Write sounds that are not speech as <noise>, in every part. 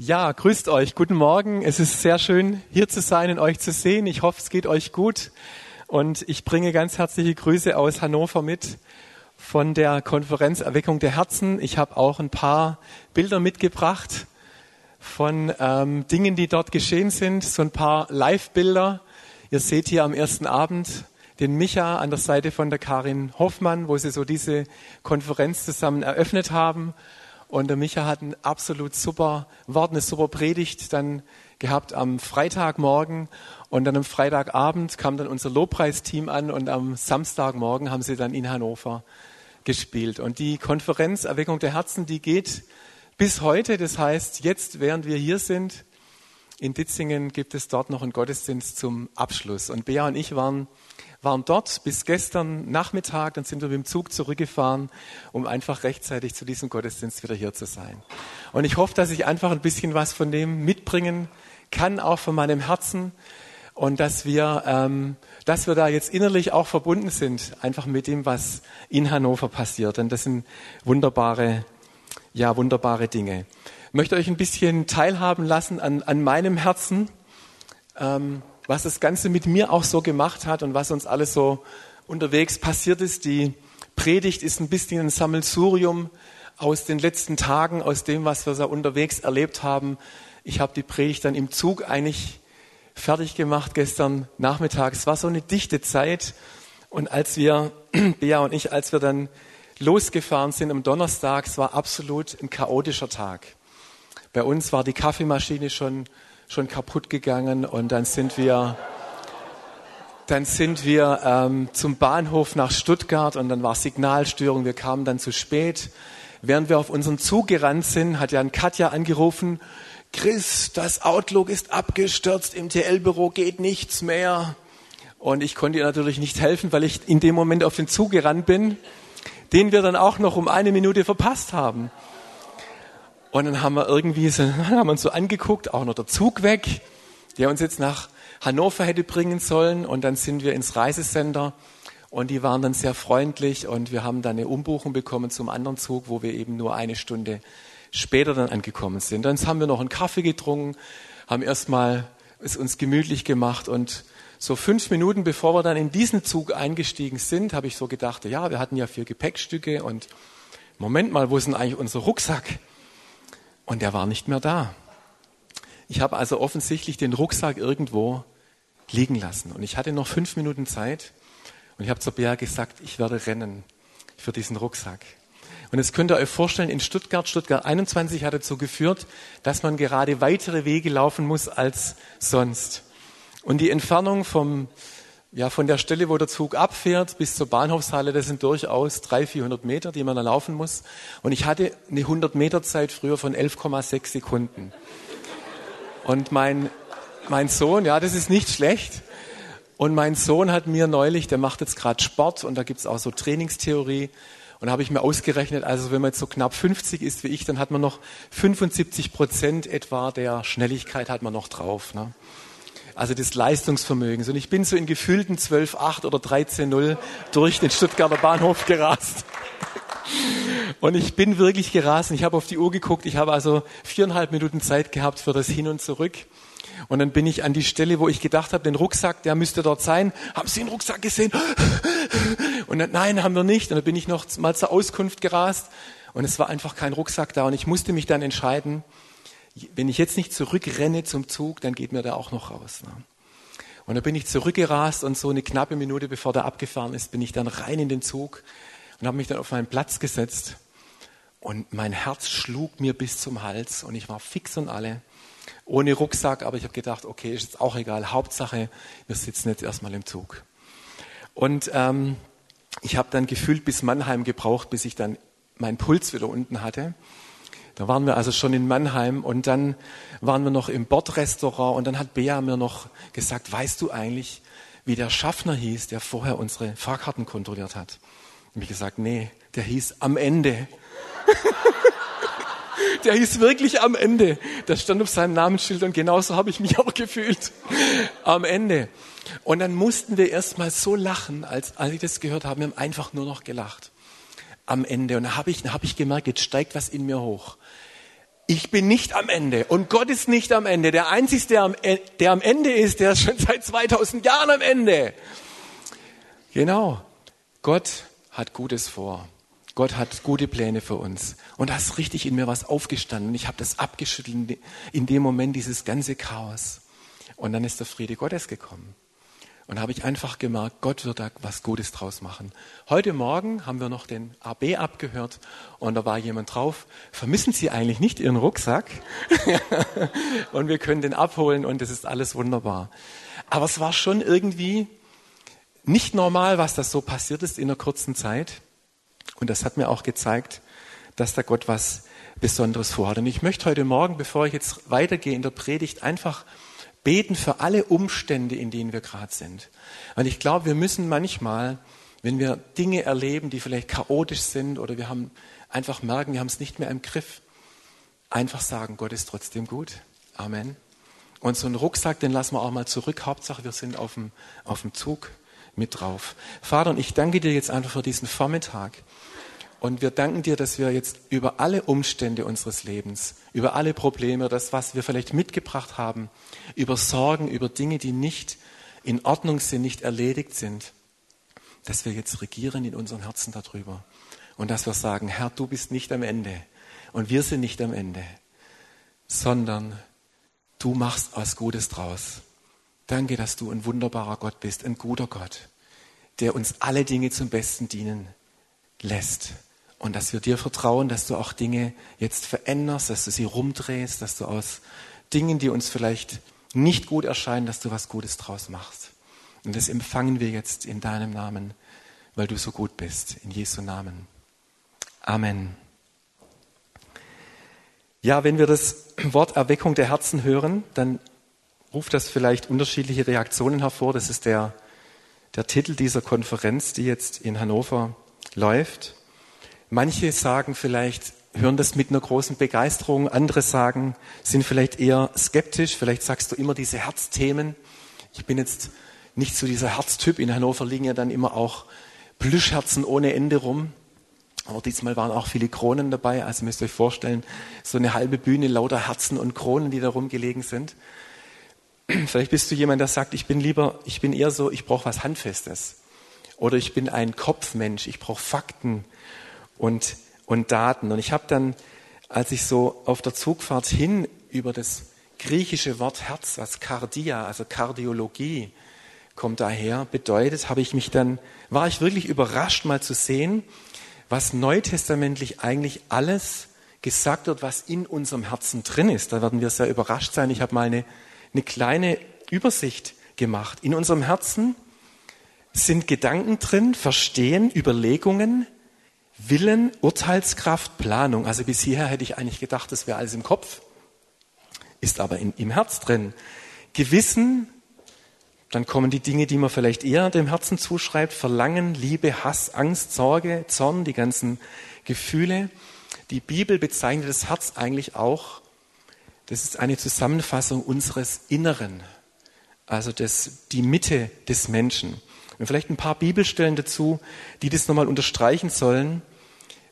Ja, grüßt euch. Guten Morgen. Es ist sehr schön, hier zu sein und euch zu sehen. Ich hoffe, es geht euch gut. Und ich bringe ganz herzliche Grüße aus Hannover mit von der Konferenz Erweckung der Herzen. Ich habe auch ein paar Bilder mitgebracht von ähm, Dingen, die dort geschehen sind. So ein paar Live-Bilder. Ihr seht hier am ersten Abend den Micha an der Seite von der Karin Hoffmann, wo sie so diese Konferenz zusammen eröffnet haben. Und der Micha hat ein absolut super Wort, eine super Predigt dann gehabt am Freitagmorgen. Und dann am Freitagabend kam dann unser Lobpreisteam an und am Samstagmorgen haben sie dann in Hannover gespielt. Und die Konferenz Erweckung der Herzen, die geht bis heute. Das heißt, jetzt, während wir hier sind, in Ditzingen gibt es dort noch einen Gottesdienst zum Abschluss. Und Bea und ich waren waren dort bis gestern Nachmittag, dann sind wir mit dem Zug zurückgefahren, um einfach rechtzeitig zu diesem Gottesdienst wieder hier zu sein. Und ich hoffe, dass ich einfach ein bisschen was von dem mitbringen kann, auch von meinem Herzen. Und dass wir, ähm, dass wir da jetzt innerlich auch verbunden sind, einfach mit dem, was in Hannover passiert. Denn das sind wunderbare, ja, wunderbare Dinge. Ich möchte euch ein bisschen teilhaben lassen an, an meinem Herzen. Ähm, was das Ganze mit mir auch so gemacht hat und was uns alles so unterwegs passiert ist. Die Predigt ist ein bisschen ein Sammelsurium aus den letzten Tagen, aus dem, was wir so unterwegs erlebt haben. Ich habe die Predigt dann im Zug eigentlich fertig gemacht gestern Nachmittag. Es war so eine dichte Zeit. Und als wir, <clears throat> Bea und ich, als wir dann losgefahren sind am Donnerstag, es war absolut ein chaotischer Tag. Bei uns war die Kaffeemaschine schon schon kaputt gegangen und dann sind wir, dann sind wir ähm, zum Bahnhof nach Stuttgart und dann war Signalstörung. Wir kamen dann zu spät. Während wir auf unseren Zug gerannt sind, hat Jan Katja angerufen, Chris, das Outlook ist abgestürzt, im TL-Büro geht nichts mehr. Und ich konnte ihr natürlich nicht helfen, weil ich in dem Moment auf den Zug gerannt bin, den wir dann auch noch um eine Minute verpasst haben. Und dann haben wir irgendwie so, <laughs> haben uns so angeguckt, auch noch der Zug weg, der uns jetzt nach Hannover hätte bringen sollen. Und dann sind wir ins Reisesender und die waren dann sehr freundlich und wir haben dann eine Umbuchung bekommen zum anderen Zug, wo wir eben nur eine Stunde später dann angekommen sind. Dann haben wir noch einen Kaffee getrunken, haben erstmal es uns gemütlich gemacht und so fünf Minuten bevor wir dann in diesen Zug eingestiegen sind, habe ich so gedacht, ja, wir hatten ja vier Gepäckstücke und Moment mal, wo ist denn eigentlich unser Rucksack? Und er war nicht mehr da. Ich habe also offensichtlich den Rucksack irgendwo liegen lassen. Und ich hatte noch fünf Minuten Zeit. Und ich habe zur Bea gesagt, ich werde rennen für diesen Rucksack. Und jetzt könnt ihr euch vorstellen, in Stuttgart, Stuttgart 21 hat dazu geführt, dass man gerade weitere Wege laufen muss als sonst. Und die Entfernung vom ja, von der Stelle, wo der Zug abfährt, bis zur Bahnhofshalle, das sind durchaus 300, 400 Meter, die man da laufen muss. Und ich hatte eine 100 Meter Zeit früher von 11,6 Sekunden. Und mein, mein Sohn, ja, das ist nicht schlecht. Und mein Sohn hat mir neulich, der macht jetzt gerade Sport und da gibt's auch so Trainingstheorie. Und da habe ich mir ausgerechnet, also wenn man jetzt so knapp 50 ist wie ich, dann hat man noch 75 Prozent etwa der Schnelligkeit hat man noch drauf. Ne? Also des Leistungsvermögens. Und ich bin so in gefühlten 12,8 oder 13,0 durch den Stuttgarter Bahnhof gerast. Und ich bin wirklich gerast. Ich habe auf die Uhr geguckt. Ich habe also viereinhalb Minuten Zeit gehabt für das Hin und Zurück. Und dann bin ich an die Stelle, wo ich gedacht habe, den Rucksack, der müsste dort sein. Haben Sie den Rucksack gesehen? Und dann, nein, haben wir nicht. Und dann bin ich noch mal zur Auskunft gerast. Und es war einfach kein Rucksack da. Und ich musste mich dann entscheiden, wenn ich jetzt nicht zurückrenne zum Zug, dann geht mir der auch noch raus. Ne? Und dann bin ich zurückgerast und so eine knappe Minute bevor der abgefahren ist, bin ich dann rein in den Zug und habe mich dann auf meinen Platz gesetzt. Und mein Herz schlug mir bis zum Hals und ich war fix und alle. Ohne Rucksack, aber ich habe gedacht, okay, ist jetzt auch egal. Hauptsache, wir sitzen jetzt erstmal im Zug. Und ähm, ich habe dann gefühlt bis Mannheim gebraucht, bis ich dann meinen Puls wieder unten hatte. Da waren wir also schon in Mannheim und dann waren wir noch im Bordrestaurant und dann hat Bea mir noch gesagt, weißt du eigentlich, wie der Schaffner hieß, der vorher unsere Fahrkarten kontrolliert hat? Und ich gesagt, nee, der hieß am Ende. <laughs> der hieß wirklich am Ende. Das stand auf seinem Namensschild und genauso habe ich mich auch gefühlt. Am Ende. Und dann mussten wir erst mal so lachen, als, als ich das gehört habe. Wir haben einfach nur noch gelacht. Am Ende. Und da habe ich, hab ich gemerkt, jetzt steigt was in mir hoch ich bin nicht am Ende und Gott ist nicht am Ende. Der Einzige, der am, e, Ende ist, der ist schon <laughs> seit 2000 Jahren am Ende. Genau. Gott hat Gutes vor. Gott hat gute Pläne für uns. Und da ist richtig in mir was aufgestanden. Und ich habe das abgeschüttelt in dem Moment, dieses ganze Chaos. Und dann ist der Friede Gottes gekommen. Und habe ich einfach gemerkt, Gott wird da was Gutes draus machen. Heute Morgen haben wir noch den AB abgehört und da war jemand drauf. Vermissen Sie eigentlich nicht Ihren Rucksack? <laughs> und wir können den abholen und das ist alles wunderbar. Aber es war schon irgendwie nicht normal, was das so passiert ist in einer kurzen Zeit. Und das hat mir auch gezeigt, dass da Gott was Besonderes vorhat. Und ich möchte heute Morgen, bevor ich jetzt weitergehe in der Predigt, einfach beten für alle Umstände, in denen wir gerade sind. Weil ich glaube, wir müssen manchmal, wenn wir Dinge erleben, die vielleicht chaotisch sind oder wir haben einfach merken, wir haben es nicht mehr im Griff, einfach sagen, Gott ist trotzdem gut. Amen. Und so einen Rucksack, den lassen wir auch mal zurück. Hauptsache, wir sind auf dem, auf dem Zug mit drauf. Vater, und ich danke dir jetzt einfach für diesen Vormittag. Und wir danken dir, dass wir jetzt über alle Umstände unseres Lebens, über alle Probleme, das, was wir vielleicht mitgebracht haben, über Sorgen, über Dinge, die nicht in Ordnung sind, nicht erledigt sind, dass wir jetzt regieren in unseren Herzen darüber. Und dass wir sagen, Herr, du bist nicht am Ende. Und wir sind nicht am Ende, sondern du machst was Gutes draus. Danke, dass du ein wunderbarer Gott bist, ein guter Gott, der uns alle Dinge zum Besten dienen lässt und dass wir dir vertrauen, dass du auch Dinge jetzt veränderst, dass du sie rumdrehst, dass du aus Dingen, die uns vielleicht nicht gut erscheinen, dass du was Gutes draus machst. Und das empfangen wir jetzt in deinem Namen, weil du so gut bist. In Jesu Namen. Amen. Ja, wenn wir das Wort Erweckung der Herzen hören, dann ruft das vielleicht unterschiedliche Reaktionen hervor. Das ist der, der Titel dieser Konferenz, die jetzt in Hannover läuft. Manche sagen vielleicht, hören das mit einer großen Begeisterung, andere sagen, sind vielleicht eher skeptisch, vielleicht sagst du immer diese Herzthemen. Ich bin jetzt nicht so dieser Herztyp. In Hannover liegen ja dann immer auch Plüschherzen ohne Ende rum. Aber diesmal waren auch viele Kronen dabei. Also müsst ihr euch vorstellen, so eine halbe Bühne lauter Herzen und Kronen, die da rumgelegen sind. <clears throat> Vielleicht bist du jemand, der sagt, ich bin lieber, ich bin eher so, ich brauche was Handfestes. Oder ich bin ein Kopfmensch, ich brauche Fakten und, und Daten. Und ich habe dann, als ich so auf der Zugfahrt hin über das griechische Wort Herz, was Kardia, also Kardiologie, kommt daher, bedeutet, habe ich mich dann, war ich wirklich überrascht mal zu sehen, was neutestamentlich eigentlich alles gesagt wird, was in unserem Herzen drin ist. Da werden wir sehr überrascht sein. Ich habe mal eine, eine kleine Übersicht gemacht. In unserem Herzen sind Gedanken drin, Verstehen, Überlegungen, Willen, Urteilskraft, Planung. Also bis hierher hätte ich eigentlich gedacht, das wäre alles im Kopf, ist aber in, im Herz drin. Gewissen, dann kommen die Dinge, die man vielleicht eher dem Herzen zuschreibt, Verlangen, Liebe, Hass, Angst, Sorge, Zorn, die ganzen Gefühle. Die Bibel bezeichnet das Herz eigentlich auch, das ist eine Zusammenfassung unseres Inneren, also das, die Mitte des Menschen. Und vielleicht ein paar Bibelstellen dazu, die das nochmal unterstreichen sollen.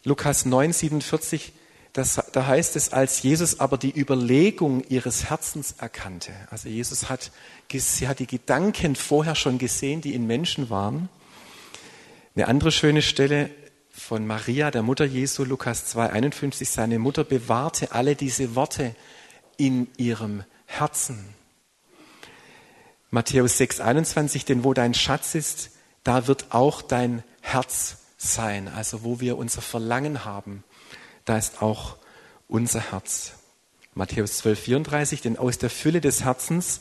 Lukas 9, 47, das, da heißt es, als Jesus aber die Überlegung ihres Herzens erkannte. Also Jesus hat, sie hat die Gedanken vorher schon gesehen, die in Menschen waren. Eine andere schöne Stelle von Maria, der Mutter Jesu, Lukas 2, 51, seine Mutter bewahrte alle diese Worte in ihrem Herzen. Matthäus 6, 21, denn wo dein Schatz ist, da wird auch dein Herz sein. Also wo wir unser Verlangen haben, da ist auch unser Herz. Matthäus 12, 34, denn aus der Fülle des Herzens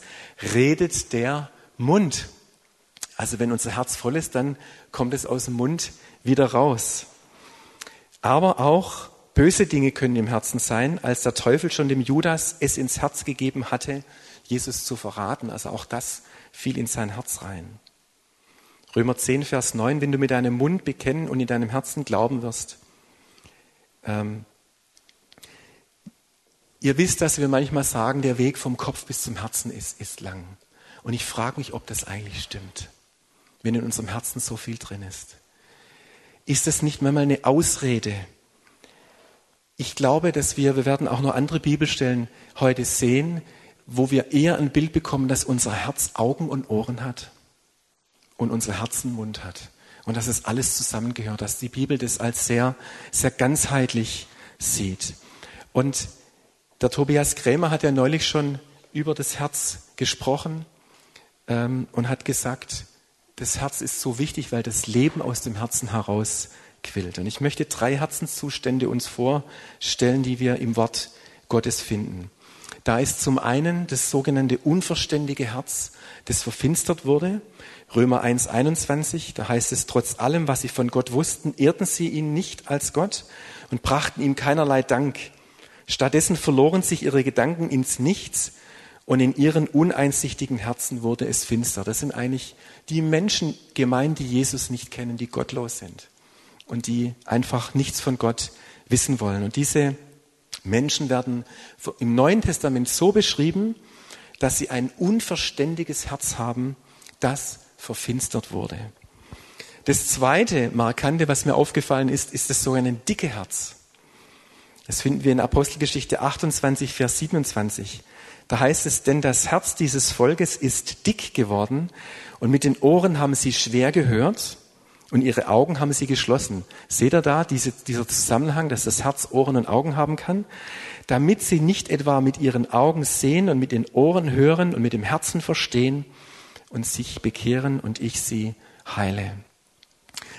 redet der Mund. Also wenn unser Herz voll ist, dann kommt es aus dem Mund wieder raus. Aber auch böse Dinge können im Herzen sein, als der Teufel schon dem Judas es ins Herz gegeben hatte, Jesus zu verraten. Also auch das fiel in sein Herz rein. Römer 10, Vers 9, wenn du mit deinem Mund bekennen und in deinem Herzen glauben wirst. Ähm, ihr wisst, dass wir manchmal sagen, der Weg vom Kopf bis zum Herzen ist, ist lang. Und ich frage mich, ob das eigentlich stimmt, wenn in unserem Herzen so viel drin ist. Ist das nicht manchmal eine Ausrede, ich glaube, dass wir, wir werden auch noch andere Bibelstellen heute sehen, wo wir eher ein Bild bekommen, dass unser Herz Augen und Ohren hat und unser Herzen Mund hat. Und dass es alles zusammengehört, dass die Bibel das als sehr, sehr ganzheitlich sieht. Und der Tobias Krämer hat ja neulich schon über das Herz gesprochen ähm, und hat gesagt, das Herz ist so wichtig, weil das Leben aus dem Herzen heraus quillt. Und ich möchte drei Herzenszustände uns vorstellen, die wir im Wort Gottes finden. Da ist zum einen das sogenannte unverständige Herz, das verfinstert wurde. Römer 1, 21, da heißt es, trotz allem, was sie von Gott wussten, ehrten sie ihn nicht als Gott und brachten ihm keinerlei Dank. Stattdessen verloren sich ihre Gedanken ins Nichts und in ihren uneinsichtigen Herzen wurde es finster. Das sind eigentlich die Menschen gemeint, die Jesus nicht kennen, die gottlos sind und die einfach nichts von Gott wissen wollen. Und diese Menschen werden im Neuen Testament so beschrieben, dass sie ein unverständiges Herz haben, das verfinstert wurde. Das zweite Markante, was mir aufgefallen ist, ist das sogenannte dicke Herz. Das finden wir in Apostelgeschichte 28, Vers 27. Da heißt es, denn das Herz dieses Volkes ist dick geworden und mit den Ohren haben sie schwer gehört und ihre Augen haben sie geschlossen. Seht ihr da diese, dieser Zusammenhang, dass das Herz Ohren und Augen haben kann? Damit sie nicht etwa mit ihren Augen sehen und mit den Ohren hören und mit dem Herzen verstehen und sich bekehren und ich sie heile.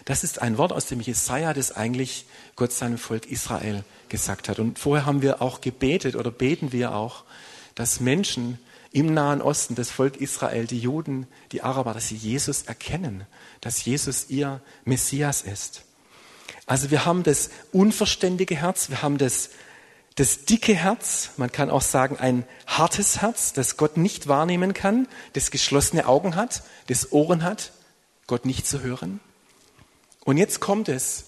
Das ist ein Wort aus dem Jesaja, das eigentlich Gott seinem Volk Israel gesagt hat. Und vorher haben wir auch gebetet oder beten wir auch, dass Menschen im Nahen Osten, das Volk Israel, die Juden, die Araber, dass sie Jesus erkennen, dass Jesus ihr Messias ist. Also wir haben das unverständige Herz, wir haben das, das dicke Herz, man kann auch sagen ein hartes Herz, das Gott nicht wahrnehmen kann, das geschlossene Augen hat, das Ohren hat, Gott nicht zu hören. Und jetzt kommt es.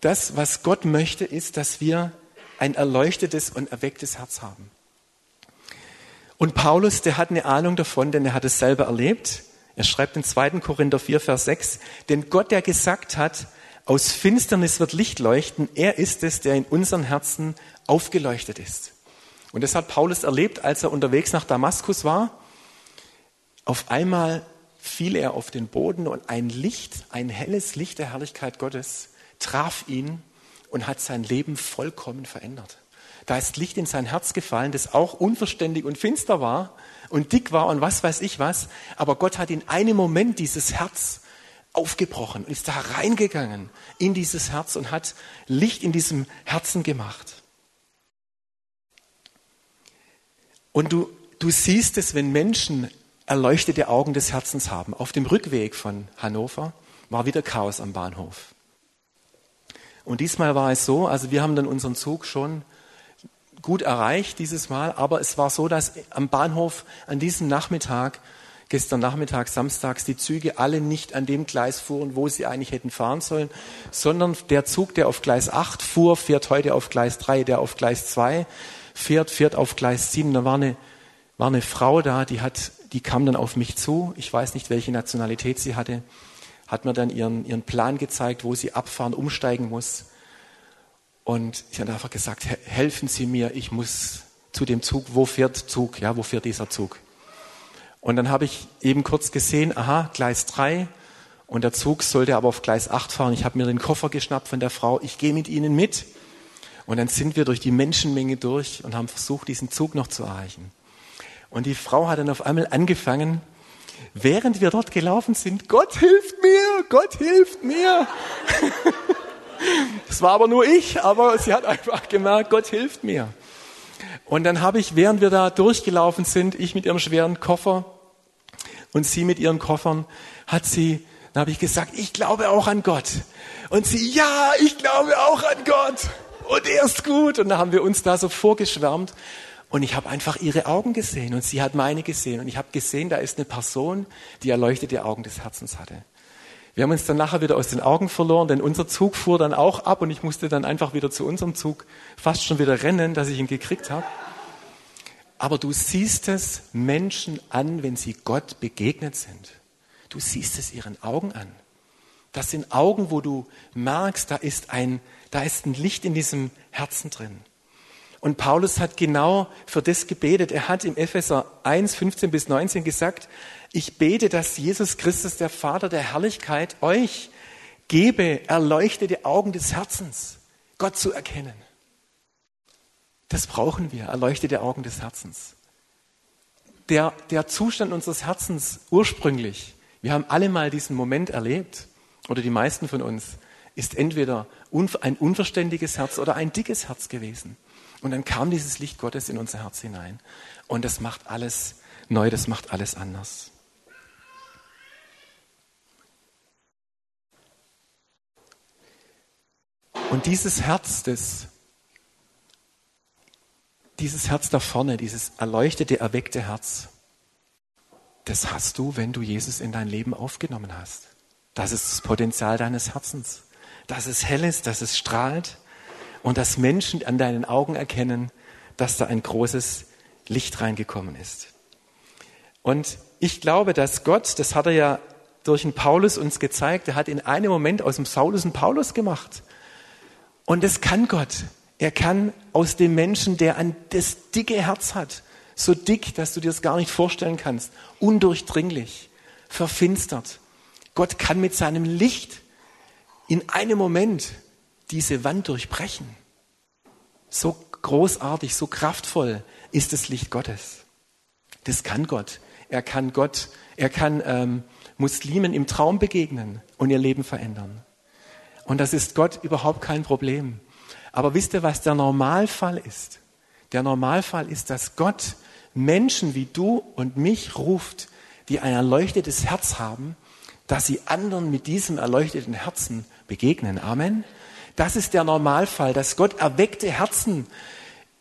Das, was Gott möchte, ist, dass wir ein erleuchtetes und erwecktes Herz haben. Und Paulus, der hat eine Ahnung davon, denn er hat es selber erlebt. Er schreibt in 2. Korinther 4, Vers 6, denn Gott, der gesagt hat, aus Finsternis wird Licht leuchten, er ist es, der in unseren Herzen aufgeleuchtet ist. Und das hat Paulus erlebt, als er unterwegs nach Damaskus war. Auf einmal fiel er auf den Boden und ein Licht, ein helles Licht der Herrlichkeit Gottes traf ihn und hat sein Leben vollkommen verändert. Da ist Licht in sein Herz gefallen, das auch unverständig und finster war und dick war und was weiß ich was. Aber Gott hat in einem Moment dieses Herz aufgebrochen und ist da reingegangen in dieses Herz und hat Licht in diesem Herzen gemacht. Und du, du siehst es, wenn Menschen erleuchtete Augen des Herzens haben. Auf dem Rückweg von Hannover war wieder Chaos am Bahnhof. Und diesmal war es so, also wir haben dann unseren Zug schon gut erreicht dieses Mal, aber es war so, dass am Bahnhof an diesem Nachmittag, gestern Nachmittag, samstags, die Züge alle nicht an dem Gleis fuhren, wo sie eigentlich hätten fahren sollen, sondern der Zug, der auf Gleis 8 fuhr, fährt heute auf Gleis 3, der auf Gleis 2 fährt, fährt auf Gleis 7. Da war eine, war eine Frau da, die hat, die kam dann auf mich zu. Ich weiß nicht, welche Nationalität sie hatte. Hat mir dann ihren, ihren Plan gezeigt, wo sie abfahren, umsteigen muss. Und ich habe einfach gesagt, helfen Sie mir, ich muss zu dem Zug, wo fährt Zug, ja, wo fährt dieser Zug? Und dann habe ich eben kurz gesehen, aha, Gleis 3 und der Zug sollte aber auf Gleis 8 fahren. Ich habe mir den Koffer geschnappt von der Frau, ich gehe mit Ihnen mit. Und dann sind wir durch die Menschenmenge durch und haben versucht, diesen Zug noch zu erreichen. Und die Frau hat dann auf einmal angefangen, während wir dort gelaufen sind, Gott hilft mir, Gott hilft mir. <laughs> Das war aber nur ich, aber sie hat einfach gemerkt, Gott hilft mir. Und dann habe ich, während wir da durchgelaufen sind, ich mit ihrem schweren Koffer und sie mit ihren Koffern, hat sie, dann habe ich gesagt, ich glaube auch an Gott. Und sie, ja, ich glaube auch an Gott. Und er ist gut. Und dann haben wir uns da so vorgeschwärmt. Und ich habe einfach ihre Augen gesehen und sie hat meine gesehen. Und ich habe gesehen, da ist eine Person, die erleuchtete Augen des Herzens hatte. Wir haben uns dann nachher wieder aus den Augen verloren, denn unser Zug fuhr dann auch ab und ich musste dann einfach wieder zu unserem Zug fast schon wieder rennen, dass ich ihn gekriegt habe. Aber du siehst es Menschen an, wenn sie Gott begegnet sind. Du siehst es ihren Augen an. Das sind Augen, wo du merkst, da ist ein, da ist ein Licht in diesem Herzen drin. Und Paulus hat genau für das gebetet. Er hat im Epheser 1, 15 bis 19 gesagt, ich bete, dass Jesus Christus, der Vater der Herrlichkeit, euch gebe erleuchtete Augen des Herzens, Gott zu erkennen. Das brauchen wir, erleuchtete Augen des Herzens. Der, der Zustand unseres Herzens ursprünglich, wir haben alle mal diesen Moment erlebt, oder die meisten von uns, ist entweder ein unverständiges Herz oder ein dickes Herz gewesen. Und dann kam dieses Licht Gottes in unser Herz hinein. Und das macht alles neu, das macht alles anders. Und dieses Herz, das, dieses Herz da vorne, dieses erleuchtete, erweckte Herz, das hast du, wenn du Jesus in dein Leben aufgenommen hast. Das ist das Potenzial deines Herzens. Dass es hell ist, dass es strahlt und dass Menschen an deinen Augen erkennen, dass da ein großes Licht reingekommen ist. Und ich glaube, dass Gott, das hat er ja durch den Paulus uns gezeigt, er hat in einem Moment aus dem Saulus einen Paulus gemacht. Und das kann Gott. Er kann aus dem Menschen, der ein das dicke Herz hat, so dick, dass du dir das gar nicht vorstellen kannst, undurchdringlich, verfinstert. Gott kann mit seinem Licht in einem Moment diese Wand durchbrechen. So großartig, so kraftvoll ist das Licht Gottes. Das kann Gott. Er kann Gott, er kann ähm, Muslimen im Traum begegnen und ihr Leben verändern. Und das ist Gott überhaupt kein Problem. Aber wisst ihr, was der Normalfall ist? Der Normalfall ist, dass Gott Menschen wie du und mich ruft, die ein erleuchtetes Herz haben, dass sie anderen mit diesem erleuchteten Herzen begegnen. Amen. Das ist der Normalfall, dass Gott erweckte Herzen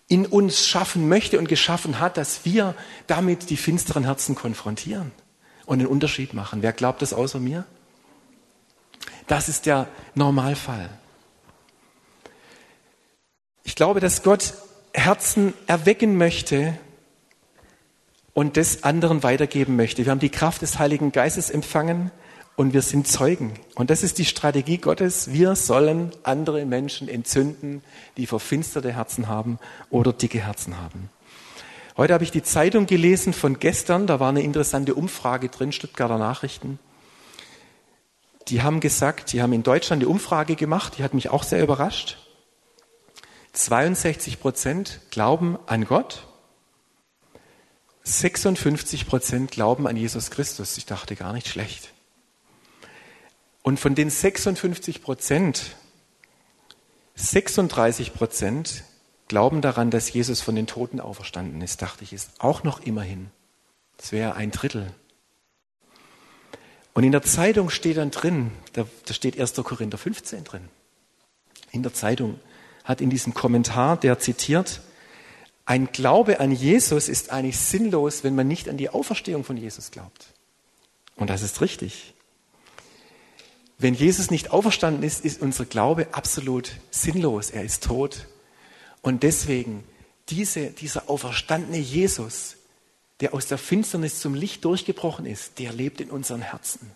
in uns schaffen möchte und geschaffen hat, dass wir damit die finsteren Herzen konfrontieren und einen Unterschied machen. Wer glaubt das außer mir? Das ist der Normalfall. Ich glaube, dass Gott Herzen erwecken möchte und das anderen weitergeben möchte. Wir haben die Kraft des Heiligen Geistes empfangen und wir sind Zeugen. Und das ist die Strategie Gottes. Wir sollen andere Menschen entzünden, die verfinsterte Herzen haben oder dicke Herzen haben. Heute habe ich die Zeitung gelesen von gestern. Da war eine interessante Umfrage drin, Stuttgarter Nachrichten. Die haben gesagt, die haben in Deutschland eine Umfrage gemacht, die hat mich auch sehr überrascht. 62 Prozent glauben an Gott, 56 Prozent glauben an Jesus Christus. Ich dachte gar nicht schlecht. Und von den 56 Prozent, 36 Prozent glauben daran, dass Jesus von den Toten auferstanden ist, dachte ich, ist auch noch immerhin. Das wäre ein Drittel. Und in der Zeitung steht dann drin, da, da steht 1. Korinther 15 drin. In der Zeitung hat in diesem Kommentar, der zitiert, ein Glaube an Jesus ist eigentlich sinnlos, wenn man nicht an die Auferstehung von Jesus glaubt. Und das ist richtig. Wenn Jesus nicht auferstanden ist, ist unser Glaube absolut sinnlos. Er ist tot. Und deswegen diese, dieser auferstandene Jesus, der aus der Finsternis zum Licht durchgebrochen ist, der lebt in unseren Herzen.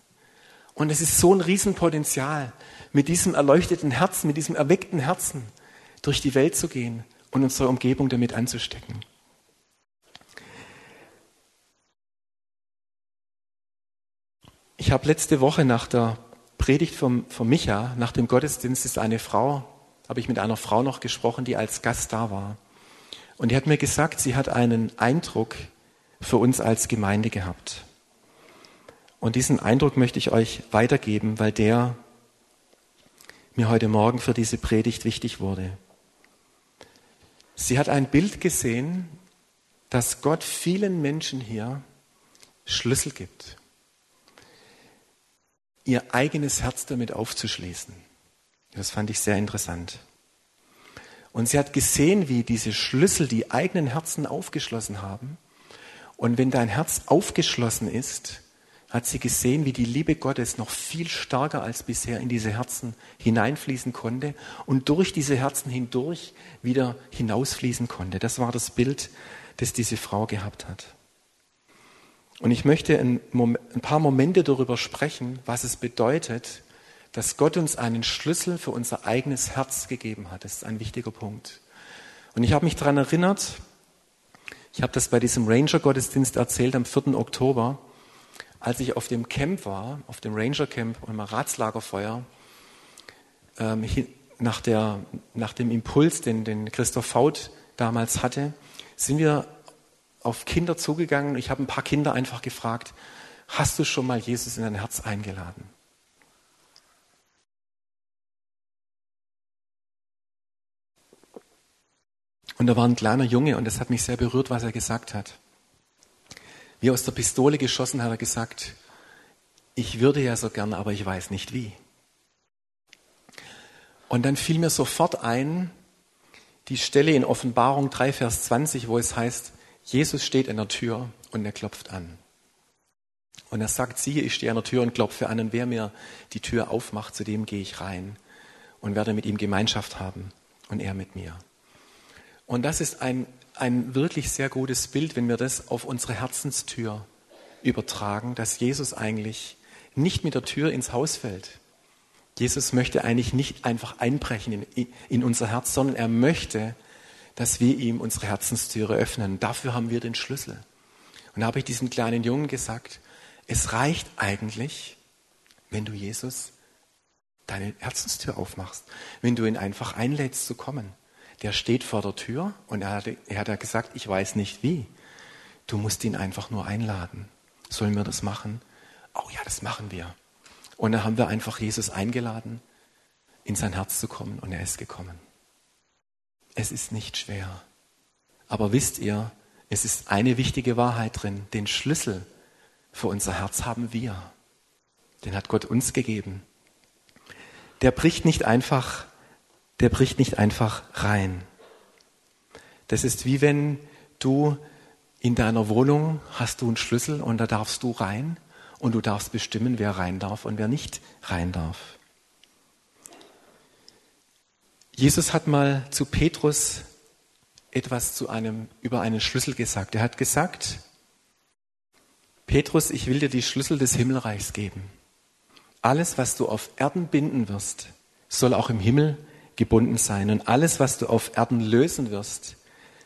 Und es ist so ein Riesenpotenzial, mit diesem erleuchteten Herzen, mit diesem erweckten Herzen durch die Welt zu gehen und unsere Umgebung damit anzustecken. Ich habe letzte Woche nach der Predigt vom, von Micha, nach dem Gottesdienst ist eine Frau, habe ich mit einer Frau noch gesprochen, die als Gast da war. Und die hat mir gesagt, sie hat einen Eindruck für uns als Gemeinde gehabt. Und diesen Eindruck möchte ich euch weitergeben, weil der mir heute Morgen für diese Predigt wichtig wurde. Sie hat ein Bild gesehen, dass Gott vielen Menschen hier Schlüssel gibt ihr eigenes Herz damit aufzuschließen. Das fand ich sehr interessant. Und sie hat gesehen, wie diese Schlüssel die eigenen Herzen aufgeschlossen haben. Und wenn dein Herz aufgeschlossen ist, hat sie gesehen, wie die Liebe Gottes noch viel stärker als bisher in diese Herzen hineinfließen konnte und durch diese Herzen hindurch wieder hinausfließen konnte. Das war das Bild, das diese Frau gehabt hat. Und ich möchte ein, paar Momente darüber sprechen, was es bedeutet, dass Gott uns einen Schlüssel für unser eigenes Herz gegeben hat. Das ist ein wichtiger Punkt. Und ich habe mich daran erinnert, ich habe das bei diesem Ranger-Gottesdienst erzählt am 4. Oktober, als ich auf dem Camp war, auf dem Ranger-Camp und mal Ratslagerfeuer, ähm, nach, der, nach dem Impuls, den, den Christoph Faut damals hatte, sind wir auf Kinder zugegangen. Ich habe ein paar Kinder einfach gefragt, hast du schon mal Jesus in dein Herz eingeladen? Und da war ein kleiner Junge und das hat mich sehr berührt, was er gesagt hat. Wie aus der Pistole geschossen hat er gesagt, ich würde ja so gerne, aber ich weiß nicht wie. Und dann fiel mir sofort ein, die Stelle in Offenbarung 3, Vers 20, wo es heißt, Jesus steht an der Tür und er klopft an. Und er sagt, siehe, ich stehe an der Tür und klopfe an und wer mir die Tür aufmacht, zu dem gehe ich rein und werde mit ihm Gemeinschaft haben und er mit mir. Und das ist ein, ein wirklich sehr gutes Bild, wenn wir das auf unsere Herzenstür übertragen, dass Jesus eigentlich nicht mit der Tür ins Haus fällt. Jesus möchte eigentlich nicht einfach einbrechen in, in unser Herz, sondern er möchte, dass wir ihm unsere Herzenstüre öffnen. Dafür haben wir den Schlüssel. Und da habe ich diesem kleinen Jungen gesagt, es reicht eigentlich, wenn du Jesus deine Herzenstür aufmachst, wenn du ihn einfach einlädst zu kommen der steht vor der Tür und er hat, er hat gesagt, ich weiß nicht wie. Du musst ihn einfach nur einladen. Sollen wir das machen? Oh ja, das machen wir. Und dann haben wir einfach Jesus eingeladen, in sein Herz zu kommen und er ist gekommen. Es ist nicht schwer. Aber wisst ihr, es ist eine wichtige Wahrheit drin. Den Schlüssel für unser Herz haben wir. Den hat Gott uns gegeben. Der bricht nicht einfach der bricht nicht einfach rein. Das ist wie wenn du in deiner Wohnung hast du einen Schlüssel und da darfst du rein und du darfst bestimmen, wer rein darf und wer nicht rein darf. Jesus hat mal zu Petrus etwas zu einem, über einen Schlüssel gesagt. Er hat gesagt, Petrus, ich will dir die Schlüssel des Himmelreichs geben. Alles, was du auf Erden binden wirst, soll auch im Himmel gebunden sein. Und alles, was du auf Erden lösen wirst,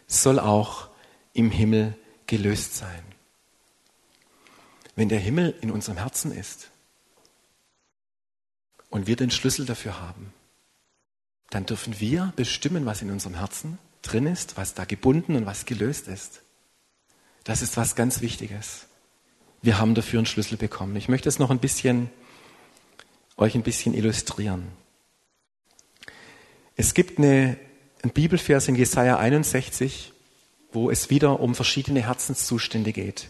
soll auch im Himmel gelöst sein. Wenn der Himmel in unserem Herzen ist und wir den Schlüssel dafür haben, dann dürfen wir bestimmen, was in unserem Herzen drin ist, was da gebunden und was gelöst ist. Das ist was ganz Wichtiges. Wir haben dafür einen Schlüssel bekommen. Ich möchte es noch ein bisschen, euch ein bisschen illustrieren. Es gibt eine, einen Bibelvers in Jesaja 61, wo es wieder um verschiedene Herzenszustände geht.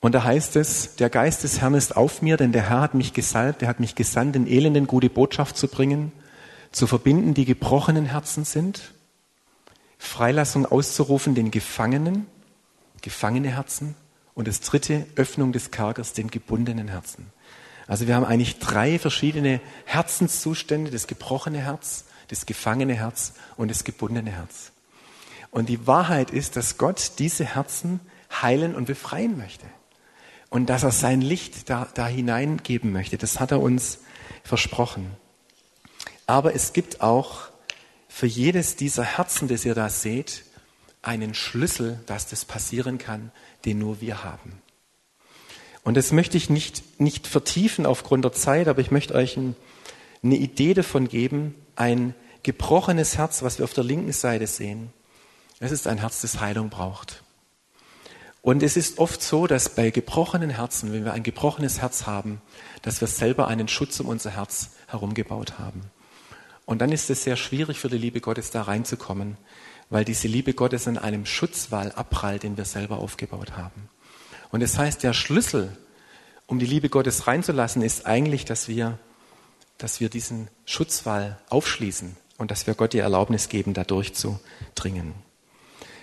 Und da heißt es, der Geist des Herrn ist auf mir, denn der Herr hat mich gesalbt, er hat mich gesandt, den Elenden gute Botschaft zu bringen, zu verbinden, die gebrochenen Herzen sind, Freilassung auszurufen den Gefangenen, gefangene Herzen und das dritte, Öffnung des Kerkers den gebundenen Herzen. Also wir haben eigentlich drei verschiedene Herzenszustände, das gebrochene Herz, das gefangene Herz und das gebundene Herz. Und die Wahrheit ist, dass Gott diese Herzen heilen und befreien möchte. Und dass er sein Licht da, da hineingeben möchte. Das hat er uns versprochen. Aber es gibt auch für jedes dieser Herzen, das ihr da seht, einen Schlüssel, dass das passieren kann, den nur wir haben. Und das möchte ich nicht, nicht vertiefen aufgrund der Zeit, aber ich möchte euch ein, eine Idee davon geben. Ein gebrochenes Herz, was wir auf der linken Seite sehen, es ist ein Herz, das Heilung braucht. Und es ist oft so, dass bei gebrochenen Herzen, wenn wir ein gebrochenes Herz haben, dass wir selber einen Schutz um unser Herz herumgebaut haben. Und dann ist es sehr schwierig für die Liebe Gottes da reinzukommen, weil diese Liebe Gottes an einem Schutzwall abprallt, den wir selber aufgebaut haben. Und das heißt, der Schlüssel, um die Liebe Gottes reinzulassen, ist eigentlich, dass wir, dass wir diesen Schutzwall aufschließen und dass wir Gott die Erlaubnis geben, da durchzudringen.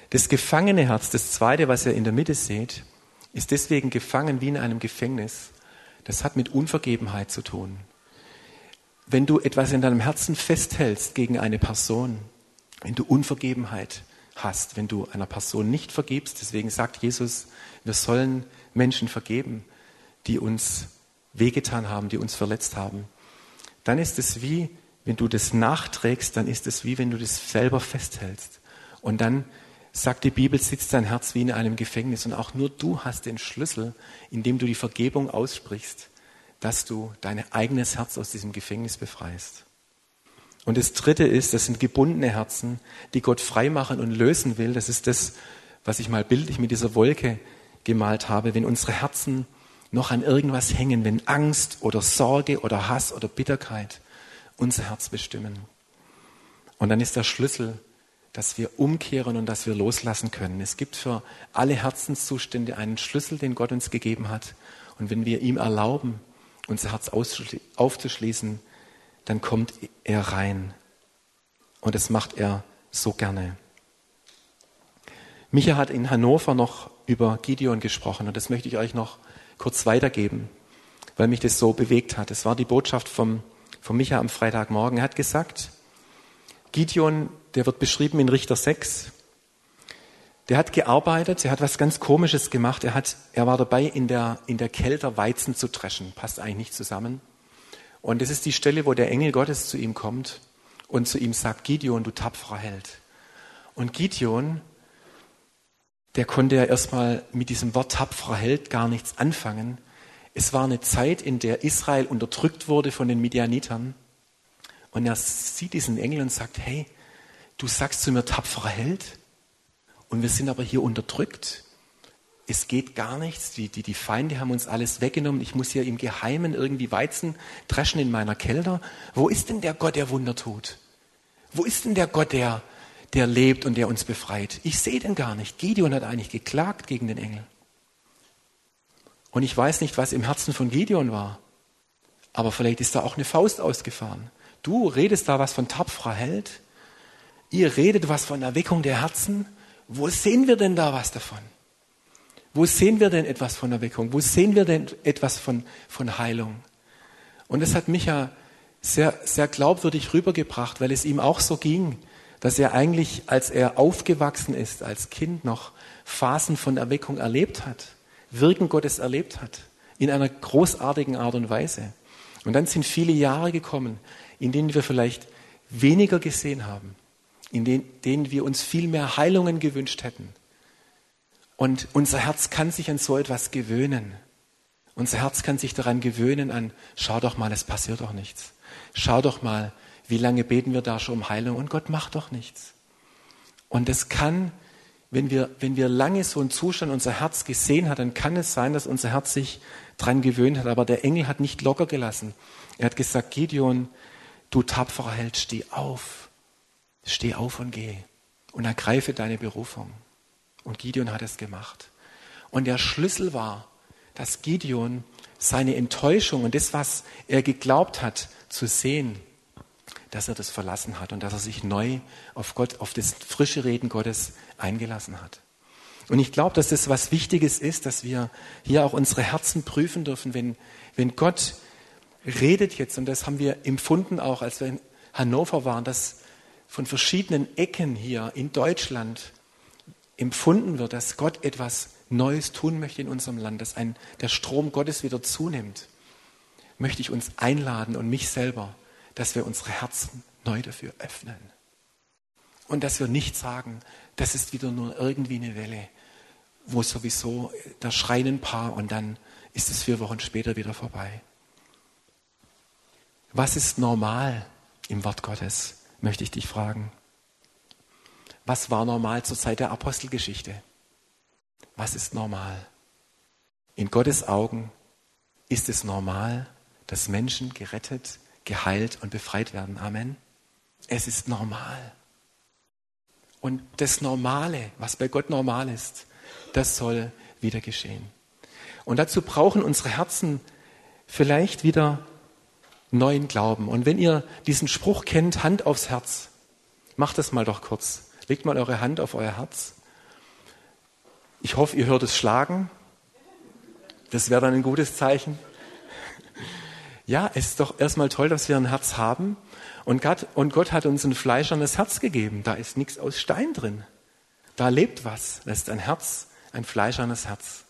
Das gefangene Herz, das zweite, was ihr in der Mitte seht, ist deswegen gefangen wie in einem Gefängnis. Das hat mit Unvergebenheit zu tun. Wenn du etwas in deinem Herzen festhältst gegen eine Person, wenn du Unvergebenheit hast, wenn du einer Person nicht vergibst, deswegen sagt Jesus, wir sollen Menschen vergeben, die uns wehgetan haben, die uns verletzt haben, dann ist es wie, wenn du das nachträgst, dann ist es wie, wenn du das selber festhältst. Und dann sagt die Bibel, sitzt dein Herz wie in einem Gefängnis. Und auch nur du hast den Schlüssel, indem du die Vergebung aussprichst, dass du dein eigenes Herz aus diesem Gefängnis befreist. Und das dritte ist, das sind gebundene Herzen, die Gott freimachen und lösen will. Das ist das, was ich mal bildlich mit dieser Wolke gemalt habe. Wenn unsere Herzen noch an irgendwas hängen, wenn Angst oder Sorge oder Hass oder Bitterkeit unser Herz bestimmen. Und dann ist der Schlüssel, dass wir umkehren und dass wir loslassen können. Es gibt für alle Herzenszustände einen Schlüssel, den Gott uns gegeben hat. Und wenn wir ihm erlauben, unser Herz aufzuschließen, dann kommt er rein. Und das macht er so gerne. Micha hat in Hannover noch über Gideon gesprochen und das möchte ich euch noch kurz weitergeben, weil mich das so bewegt hat. Es war die Botschaft vom, vom Micha am Freitagmorgen. Er hat gesagt, Gideon, der wird beschrieben in Richter 6, der hat gearbeitet, er hat was ganz Komisches gemacht. Er, hat, er war dabei, in der, in der Kälte Weizen zu dreschen. Passt eigentlich nicht zusammen. Und das ist die Stelle, wo der Engel Gottes zu ihm kommt und zu ihm sagt, Gideon, du tapferer Held. Und Gideon, der konnte ja erstmal mit diesem Wort tapferer Held gar nichts anfangen. Es war eine Zeit, in der Israel unterdrückt wurde von den Midianitern. Und er sieht diesen Engel und sagt, hey, du sagst zu mir tapferer Held? und wir sind aber hier unterdrückt. Es geht gar nichts. Die, die, die Feinde haben uns alles weggenommen. Ich muss hier im Geheimen irgendwie Weizen dreschen in meiner Kelter. Wo ist denn der Gott, der Wunder tut? Wo ist denn der Gott, der, der lebt und der uns befreit? Ich sehe den gar nicht. Gideon hat eigentlich geklagt gegen den Engel. Und ich weiß nicht, was im Herzen von Gideon war. Aber vielleicht ist da auch eine Faust ausgefahren. Du redest da was von tapferer Held. Ihr redet was von Erweckung der Herzen. Wo sehen wir denn da was davon? Wo sehen wir denn etwas von Erweckung? Wo sehen wir denn etwas von, von Heilung? Und das hat mich ja sehr, sehr glaubwürdig rübergebracht, weil es ihm auch so ging, dass er eigentlich, als er aufgewachsen ist, als Kind noch Phasen von Erweckung erlebt hat, Wirken Gottes erlebt hat, in einer großartigen Art und Weise. Und dann sind viele Jahre gekommen, in denen wir vielleicht weniger gesehen haben in denen wir uns viel mehr Heilungen gewünscht hätten. Und unser Herz kann sich an so etwas gewöhnen. Unser Herz kann sich daran gewöhnen an, schau doch mal, es passiert doch nichts. Schau doch mal, wie lange beten wir da schon um Heilung und Gott macht doch nichts. Und es kann, wenn wir, wenn wir lange so einen Zustand unser Herz gesehen hat, dann kann es sein, dass unser Herz sich daran gewöhnt hat. Aber der Engel hat nicht locker gelassen. Er hat gesagt, Gideon, du tapferer Held, steh auf. Steh auf und geh und ergreife deine Berufung. Und Gideon hat es gemacht. Und der Schlüssel war, dass Gideon seine Enttäuschung und das, was er geglaubt hat zu sehen, dass er das verlassen hat und dass er sich neu auf Gott, auf das frische Reden Gottes eingelassen hat. Und ich glaube, dass das was Wichtiges ist, dass wir hier auch unsere Herzen prüfen dürfen, wenn, wenn Gott redet jetzt, und das haben wir empfunden auch, als wir in Hannover waren, dass von verschiedenen Ecken hier in Deutschland empfunden wird, dass Gott etwas Neues tun möchte in unserem Land, dass ein, der Strom Gottes wieder zunimmt, möchte ich uns einladen und mich selber, dass wir unsere Herzen neu dafür öffnen. Und dass wir nicht sagen, das ist wieder nur irgendwie eine Welle, wo sowieso, da schreien ein paar und dann ist es vier Wochen später wieder vorbei. Was ist normal im Wort Gottes? möchte ich dich fragen. Was war normal zur Zeit der Apostelgeschichte? Was ist normal? In Gottes Augen ist es normal, dass Menschen gerettet, geheilt und befreit werden. Amen. Es ist normal. Und das Normale, was bei Gott normal ist, das soll wieder geschehen. Und dazu brauchen unsere Herzen vielleicht wieder neuen Glauben. Und wenn ihr diesen Spruch kennt, Hand aufs Herz, macht das mal doch kurz. Legt mal eure Hand auf euer Herz. Ich hoffe, ihr hört es schlagen. Das wäre dann ein gutes Zeichen. <laughs> Ja, es ist doch erstmal toll, dass wir ein Herz haben. Und Gott, und Gott hat uns ein fleischernes Herz gegeben. Da ist nichts aus Stein drin. Da lebt was. Das ist ein Herz, ein fleischernes Herz.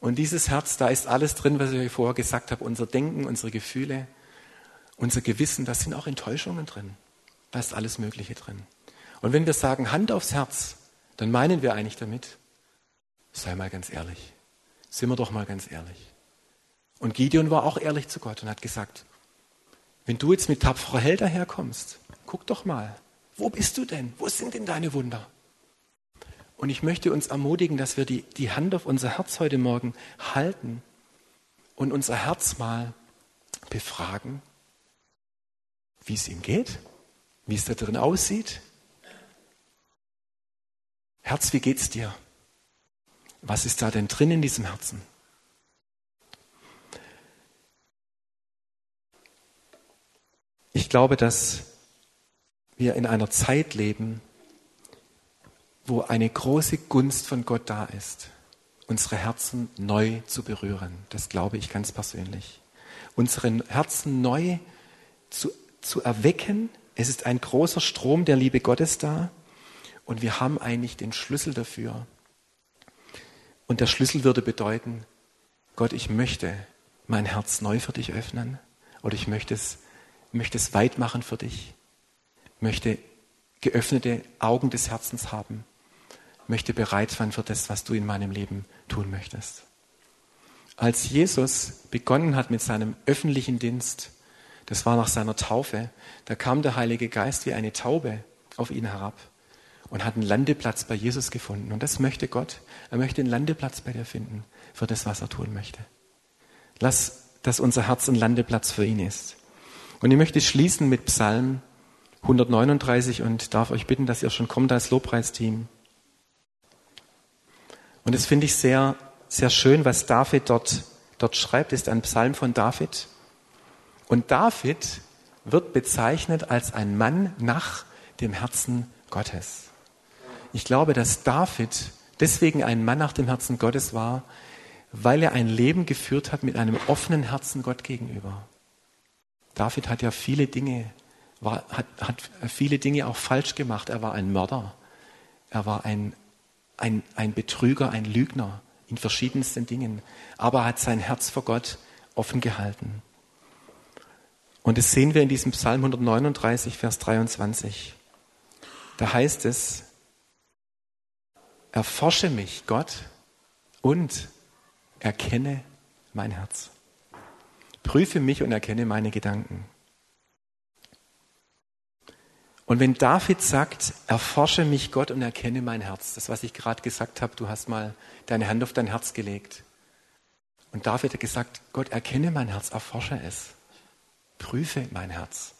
Und dieses Herz, da ist alles drin, was ich euch vorher gesagt habe. Unser Denken, unsere Gefühle, unser Gewissen, da sind auch Enttäuschungen drin. Da ist alles Mögliche drin. Und wenn wir sagen Hand aufs Herz, dann meinen wir eigentlich damit, sei mal ganz ehrlich. Sind wir doch mal ganz ehrlich. Und Gideon war auch ehrlich zu Gott und hat gesagt, wenn du jetzt mit tapferer Held daherkommst, guck doch mal, wo bist du denn? Wo sind denn deine Wunder? Und ich möchte uns ermutigen, dass wir die, die Hand auf unser Herz heute Morgen halten und unser Herz mal befragen, wie es ihm geht, wie es da drin aussieht. Herz, wie geht's dir? Was ist da denn drin in diesem Herzen? Ich glaube, dass wir in einer Zeit leben, wo eine große Gunst von Gott da ist, unsere Herzen neu zu berühren. Das glaube ich ganz persönlich. Unsere Herzen neu zu, zu erwecken. Es ist ein großer Strom der Liebe Gottes da und wir haben eigentlich den Schlüssel dafür. Und der Schlüssel würde bedeuten, Gott, ich möchte mein Herz neu für dich öffnen oder ich möchte es, möchte es weit machen für dich, möchte geöffnete Augen des Herzens haben, möchte bereit sein für das, was du in meinem Leben tun möchtest. Als Jesus begonnen hat mit seinem öffentlichen Dienst, das war nach seiner Taufe, da kam der Heilige Geist wie eine Taube auf ihn herab und hat einen Landeplatz bei Jesus gefunden. Und das möchte Gott. Er möchte einen Landeplatz bei dir finden für das, was er tun möchte. Lass, dass unser Herz ein Landeplatz für ihn ist. Und ich möchte schließen mit Psalm 139 und darf euch bitten, dass ihr schon kommt als Lobpreisteam. Und das finde ich sehr, sehr schön, was David dort, dort schreibt, ist ein Psalm von David. Und David wird bezeichnet als ein Mann nach dem Herzen Gottes. Ich glaube, dass David deswegen ein Mann nach dem Herzen Gottes war, weil er ein Leben geführt hat mit einem offenen Herzen Gott gegenüber. David hat ja viele Dinge, war, hat, hat viele Dinge auch falsch gemacht. Er war ein Mörder. Er war ein, ein, ein Betrüger, ein Lügner in verschiedensten Dingen. Aber er hat sein Herz vor Gott offen gehalten. Und das sehen wir in diesem Psalm 139, Vers 23. Da heißt es, erforsche mich, Gott, und erkenne mein Herz. Prüfe mich und erkenne meine Gedanken. Und wenn David sagt, erforsche mich Gott und erkenne mein Herz, das was ich gerade gesagt habe, du hast mal deine Hand auf dein Herz gelegt. Und David hat gesagt, Gott, erkenne mein Herz, erforsche es. Prüfe mein Herz.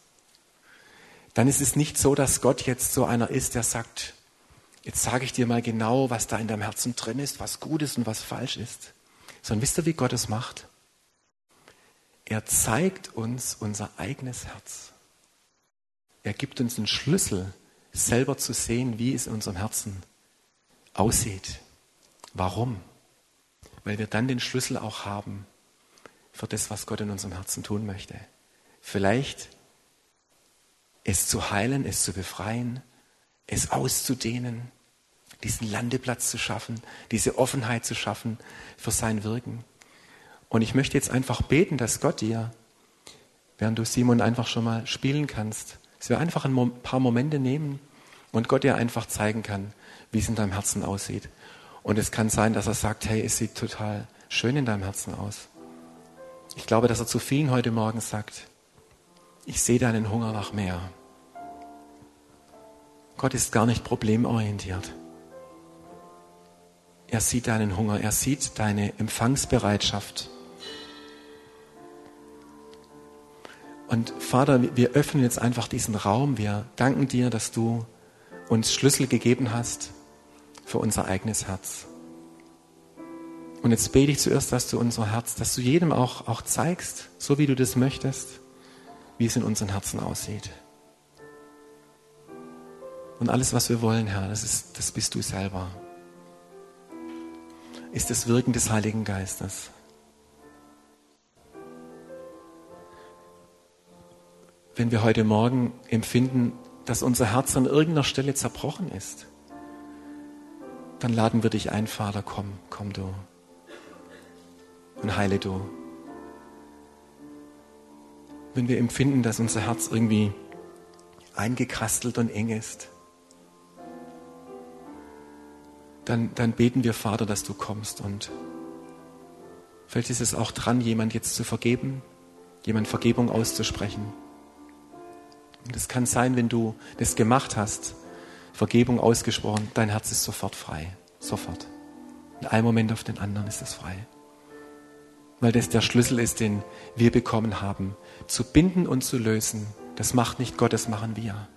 Dann ist es nicht so, dass Gott jetzt so einer ist, der sagt, jetzt sage ich dir mal genau, was da in deinem Herzen drin ist, was gut ist und was falsch ist. Sondern wisst ihr, wie Gott es macht? Er zeigt uns unser eigenes Herz. Er gibt uns einen Schlüssel, selber zu sehen, wie es in unserem Herzen aussieht. Warum? Weil wir dann den Schlüssel auch haben für das, was Gott in unserem Herzen tun möchte. Vielleicht es zu heilen, es zu befreien, es auszudehnen, diesen Landeplatz zu schaffen, diese Offenheit zu schaffen für sein Wirken. Und ich möchte jetzt einfach beten, dass Gott dir, während du Simon einfach schon mal spielen kannst, dass wir einfach ein paar Momente nehmen und Gott dir einfach zeigen kann, wie es in deinem Herzen aussieht. Und es kann sein, dass er sagt, hey, es sieht total schön in deinem Herzen aus. Ich glaube, dass er zu vielen heute Morgen sagt, ich sehe deinen Hunger nach mehr. Gott ist gar nicht problemorientiert. Er sieht deinen Hunger, er sieht deine Empfangsbereitschaft. Und Vater, wir öffnen jetzt einfach diesen Raum. Wir danken dir, dass du uns Schlüssel gegeben hast für unser eigenes Herz. Und jetzt bete ich zuerst, dass du unser Herz, dass du jedem auch, auch zeigst, so wie du das möchtest, wie es in unseren Herzen aussieht. Und alles, was wir wollen, Herr, das, ist, das bist du selber. Ist das Wirken des Heiligen Geistes. Wenn wir heute Morgen empfinden, dass unser Herz an irgendeiner Stelle zerbrochen ist, dann laden wir dich ein, Vater, komm, komm du. und heile du. Wenn wir empfinden, dass unser Herz irgendwie eingekastelt und eng ist, dann, dann beten wir, Vater, dass du kommst. Und vielleicht ist es auch dran, jemand jetzt zu vergeben, jemand Vergebung auszusprechen. Und es kann sein, wenn du das gemacht hast, Vergebung ausgesprochen, dein Herz ist sofort frei. Sofort. In einem Moment auf den anderen ist es frei. Weil das der Schlüssel ist, den wir bekommen haben. Zu binden und zu lösen, das macht nicht Gott, das machen wir.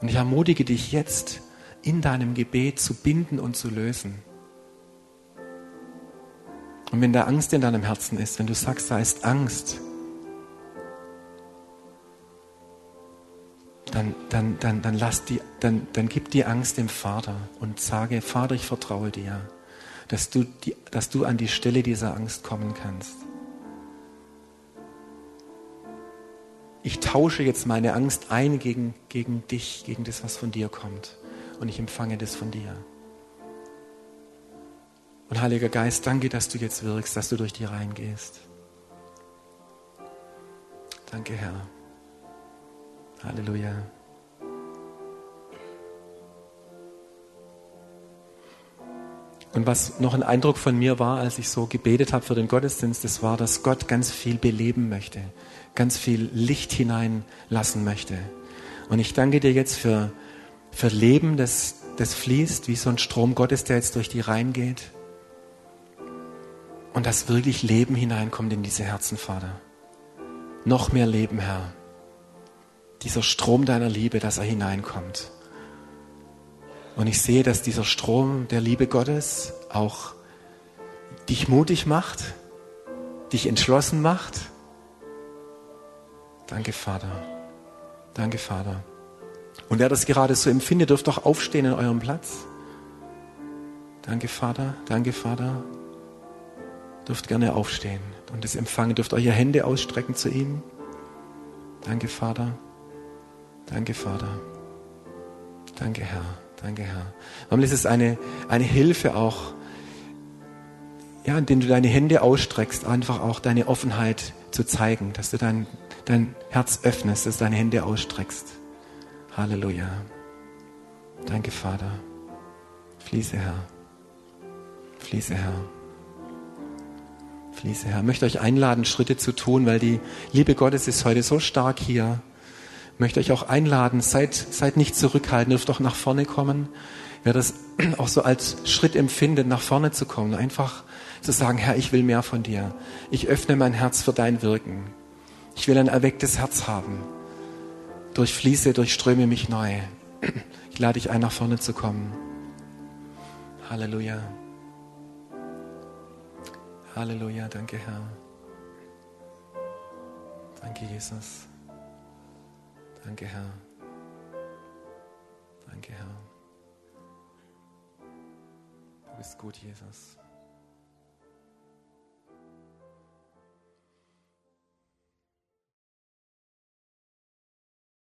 Und ich ermutige dich jetzt, in deinem Gebet zu binden und zu lösen. Und wenn da Angst in deinem Herzen ist, wenn du sagst, da ist Angst, dann, dann, dann, dann, lass die, dann, dann gib die Angst dem Vater und sage, Vater, ich vertraue dir, dass du, die, dass du an die Stelle dieser Angst kommen kannst. Ich tausche jetzt meine Angst ein gegen, gegen dich, gegen das, was von dir kommt. Und ich empfange das von dir. Und Heiliger Geist, danke, dass du jetzt wirkst, dass du durch die Reihen gehst. Danke, Herr. Halleluja. Und was noch ein Eindruck von mir war, als ich so gebetet habe für den Gottesdienst, das war, dass Gott ganz viel beleben möchte, ganz viel Licht hineinlassen möchte. Und ich danke dir jetzt für, für Leben, das, das fließt, wie so ein Strom Gottes, der jetzt durch die Reihen geht. Und dass wirklich Leben hineinkommt in diese Herzen, Vater. Noch mehr Leben, Herr dieser Strom deiner Liebe, dass er hineinkommt. Und ich sehe, dass dieser Strom der Liebe Gottes auch dich mutig macht, dich entschlossen macht. Danke, Vater. Danke, Vater. Und wer das gerade so empfindet, dürft doch aufstehen in eurem Platz. Danke, Vater. Danke, Vater. Dürft gerne aufstehen und das empfangen. Dürft eure Hände ausstrecken zu ihm. Danke, Vater. Danke, Vater. Danke, Herr. Danke, Herr. Warum ist es eine, eine Hilfe auch, ja, indem du deine Hände ausstreckst, einfach auch deine Offenheit zu zeigen, dass du dein, dein Herz öffnest, dass du deine Hände ausstreckst. Halleluja. Danke, Vater. Fließe, Herr. Fließe, Herr. Fließe, Herr. Ich möchte euch einladen, Schritte zu tun, weil die Liebe Gottes ist heute so stark hier möchte euch auch einladen, seid, seid nicht zurückhaltend, dürft doch nach vorne kommen. Wer das <clears throat> auch so als Schritt empfindet, nach vorne zu kommen, einfach zu sagen, Herr, ich will mehr von dir. Ich öffne mein Herz für dein Wirken. Ich will ein erwecktes Herz haben. Durchfließe, durchströme mich neu. Ich lade dich ein, nach vorne zu kommen. Halleluja. Halleluja, danke Herr. Danke Jesus. Danke, Herr. Danke, Herr. Du bist gut, Jesus.